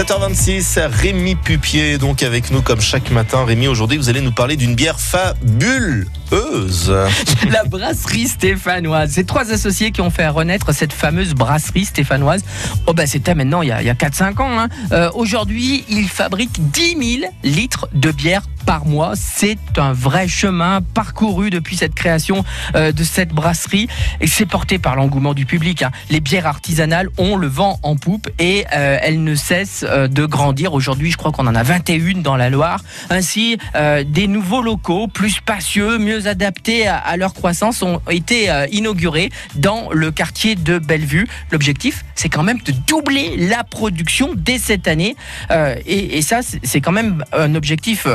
7h26, Rémi Pupier donc avec nous comme chaque matin. Rémi, aujourd'hui vous allez nous parler d'une bière fabuleuse. La brasserie stéphanoise. C'est trois associés qui ont fait renaître cette fameuse brasserie stéphanoise. Oh ben c'était maintenant il y a, 4-5 ans. Hein. Euh, aujourd'hui, ils fabriquent 10 000 litres de bière mois. C'est un vrai chemin parcouru depuis cette création euh, de cette brasserie et c'est porté par l'engouement du public. Hein. Les bières artisanales ont le vent en poupe et euh, elles ne cessent euh, de grandir. Aujourd'hui, je crois qu'on en a 21 dans la Loire. Ainsi, des nouveaux locaux plus spacieux, mieux adaptés à, leur croissance ont été inaugurés dans le quartier de Bellevue. L'objectif, c'est quand même de doubler la production dès cette année. Et, et, ça, c'est quand même un objectif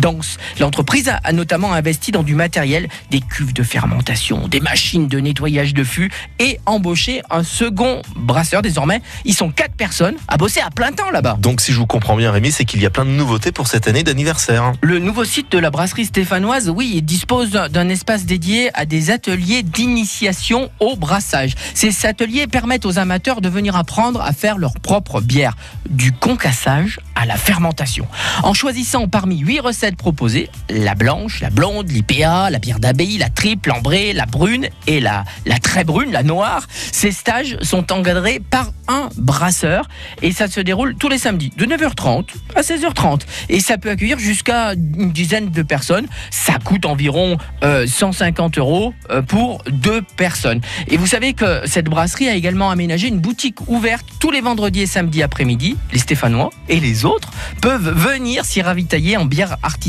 dense. L'entreprise a notamment investi dans du matériel, des cuves de fermentation, des machines de nettoyage de fûts et embauché un second brasseur. Désormais, ils sont quatre personnes à bosser à plein temps là-bas. Donc, si je vous comprends bien, Rémi, c'est qu'il y a plein de nouveautés pour cette année d'anniversaire. Le nouveau site de la brasserie stéphanoise, oui, dispose d'un espace dédié à des ateliers d'initiation au brassage. Ces ateliers permettent aux amateurs de venir apprendre à faire leur propre bière, du concassage à la fermentation. En choisissant parmi huit recettes proposées, la blanche, la blonde, l'IPA, la bière d'abbaye, la triple, l'ambrée, la brune et la, la très brune, la noire. Ces stages sont encadrés par un brasseur et ça se déroule tous les samedis de 9h30 à 16h30 et ça peut accueillir jusqu'à une dizaine de personnes. Ça coûte environ 150 euh, euros euh, pour deux personnes. Et vous savez que cette brasserie a également aménagé une boutique ouverte tous les vendredis et samedis après-midi. Les Stéphanois et les autres peuvent venir s'y ravitailler en bière artisanale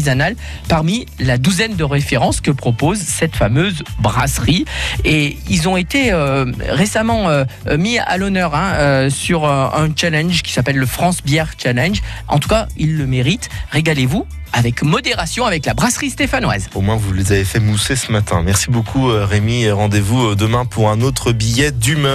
parmi la douzaine de références que propose cette fameuse brasserie. Et ils ont été euh, récemment mis à l'honneur hein, euh, sur un challenge qui s'appelle le France Bière Challenge. En tout cas, il le mérite. Régalez-vous avec modération avec la brasserie stéphanoise. Au moins, vous les avez fait mousser ce matin. Merci beaucoup, euh, Rémi. Rendez-vous euh, demain pour un autre billet d'humeur.